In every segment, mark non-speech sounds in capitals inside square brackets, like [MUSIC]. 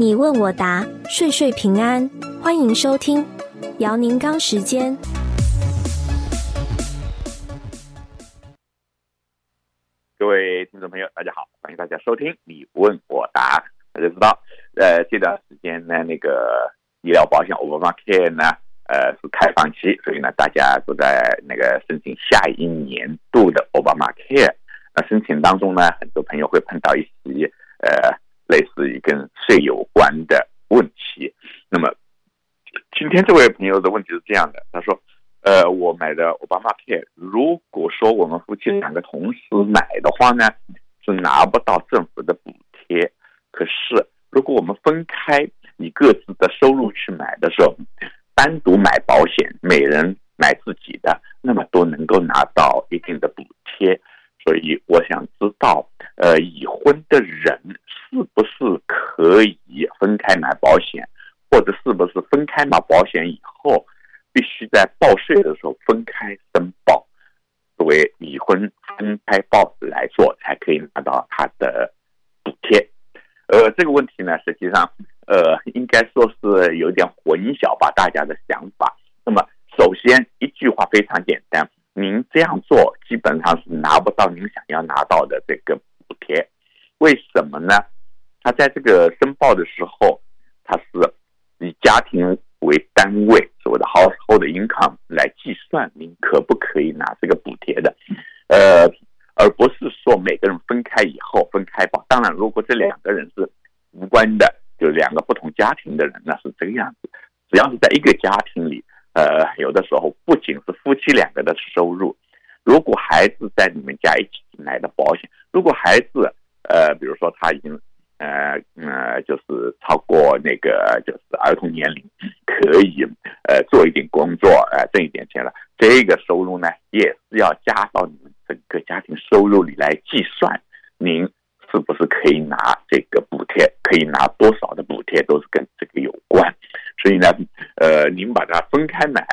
你问我答，岁岁平安。欢迎收听姚宁刚时间。各位听众朋友，大家好，欢迎大家收听你问我答。大家知道，呃，这段时间呢，那个医疗保险 Obamacare 呢，呃，是开放期，所以呢，大家都在那个申请下一年度的 Obamacare。那申请当中呢，很多朋友会碰到一些呃。类似于跟税有关的问题，那么今天这位朋友的问题是这样的，他说：“呃，我买的 Obamacare，如果说我们夫妻两个同时买的话呢，是拿不到政府的补贴。可是如果我们分开以各自的收入去买的时候，单独买保险，每人买自己的，那么都能够拿到一定的补贴。所以我想知道，呃，已婚的人。”是不是可以分开买保险，或者是不是分开买保险以后，必须在报税的时候分开申报？作为已婚分开报来做，才可以拿到他的补贴。呃，这个问题呢，实际上，呃，应该说是有点混淆吧，大家的想法。那么，首先一句话非常简单，您这样做基本上是拿不到您想要拿到的这个补贴。为什么呢？他在这个申报的时候，他是以家庭为单位，所谓的 household income 来计算，您可不可以拿这个补贴的？呃，而不是说每个人分开以后分开报。当然，如果这两个人是无关的，就两个不同家庭的人，那是这个样子。只要是在一个家庭里，呃，有的时候不仅是夫妻两个的收入，如果孩子在你们家一起买的保险，如果孩子呃，比如说他已经。呃呃，就是超过那个就是儿童年龄，可以呃做一点工作，呃挣一点钱了。这个收入呢，也是要加到你们整个家庭收入里来计算。您是不是可以拿这个补贴？可以拿多少的补贴，都是跟这个有关。所以呢，呃，您把它分开买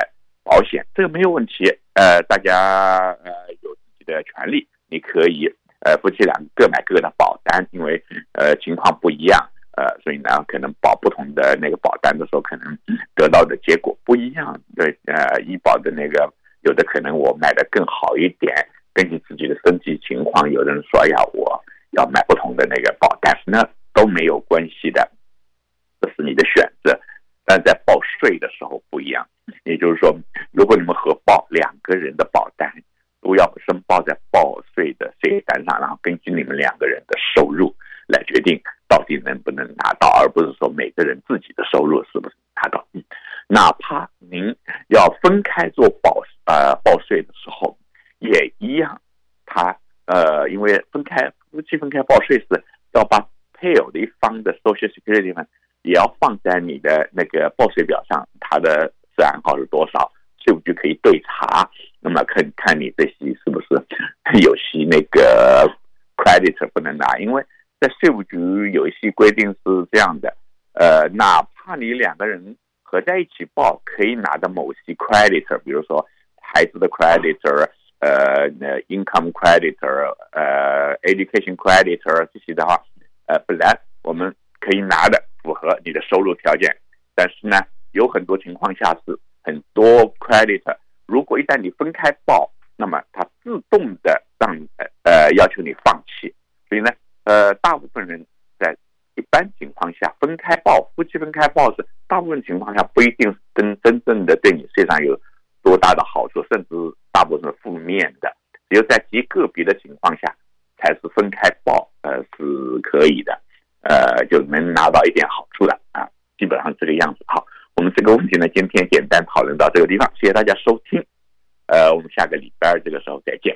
保险，这个没有问题。呃，大家呃有自己的权利，你可以。呃，夫妻俩各买各的保单，因为呃情况不一样，呃，所以呢，可能保不同的那个保单的时候，可能得到的结果不一样。对，呃，医保的那个有的可能我买的更好一点，根据自己的身体情况，有人说呀，我要买不同的那个保单，那都没有关系的，这是你的选择。但在报税的时候不一样，也就是说，如果你们合报两个人的保单。都要申报在报税的税单上，然后根据你们两个人的收入来决定到底能不能拿到，而不是说每个人自己的收入是不是拿到。哪怕您要分开做报呃报税的时候，也一样。他呃，因为分开夫妻分开报税是要把配偶的一方的 Social Security 呢，也要放在你的那个报税表上，他的税案号是多少，税务局可以对查。那么看看你这些是不是有些那个 [LAUGHS] credit 不能拿，因为在税务局有一些规定是这样的，呃，哪怕你两个人合在一起报，可以拿的某些 credit，比如说孩子的 credit，呃那，income credit，呃，education credit 这些的话，呃，本来我们可以拿的符合你的收入条件，但是呢，有很多情况下是很多 credit。r。如果一旦你分开报，那么它自动的让呃要求你放弃，所以呢，呃，大部分人在一般情况下分开报，夫妻分开报是大部分情况下不一定真真正的对你身上有多大的好处，甚至大部分负面的，只有在极个别的情况下才是分开报，呃，是可以的，呃，就能拿到一点好处的啊，基本上这个样子好。们这个问题呢，今天简单讨论到这个地方，谢谢大家收听，呃，我们下个礼拜这个时候再见。